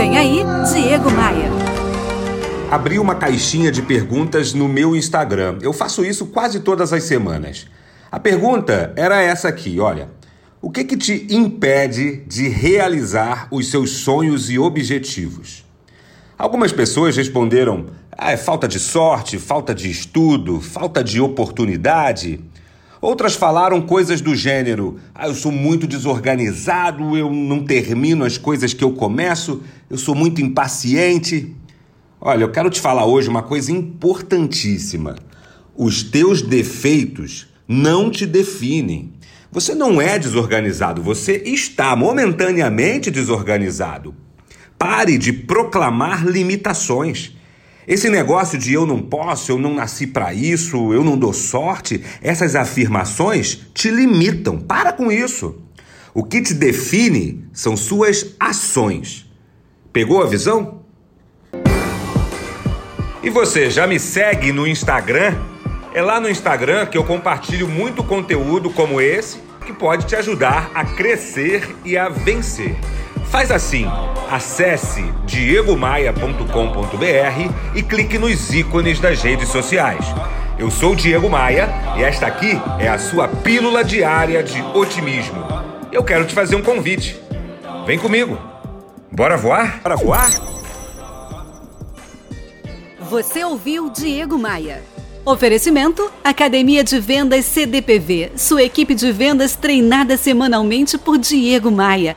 Vem aí, Diego Maia. Abri uma caixinha de perguntas no meu Instagram. Eu faço isso quase todas as semanas. A pergunta era essa aqui, olha. O que que te impede de realizar os seus sonhos e objetivos? Algumas pessoas responderam: ah, é falta de sorte, falta de estudo, falta de oportunidade. Outras falaram coisas do gênero: ah, eu sou muito desorganizado, eu não termino as coisas que eu começo, eu sou muito impaciente. Olha, eu quero te falar hoje uma coisa importantíssima. Os teus defeitos não te definem. Você não é desorganizado, você está momentaneamente desorganizado. Pare de proclamar limitações. Esse negócio de eu não posso, eu não nasci para isso, eu não dou sorte, essas afirmações te limitam. Para com isso. O que te define são suas ações. Pegou a visão? E você já me segue no Instagram? É lá no Instagram que eu compartilho muito conteúdo como esse que pode te ajudar a crescer e a vencer. Faz assim, acesse diegomaia.com.br e clique nos ícones das redes sociais. Eu sou Diego Maia e esta aqui é a sua pílula diária de otimismo. Eu quero te fazer um convite. Vem comigo. Bora voar? Bora voar? Você ouviu Diego Maia. Oferecimento: Academia de Vendas CDPV, sua equipe de vendas treinada semanalmente por Diego Maia.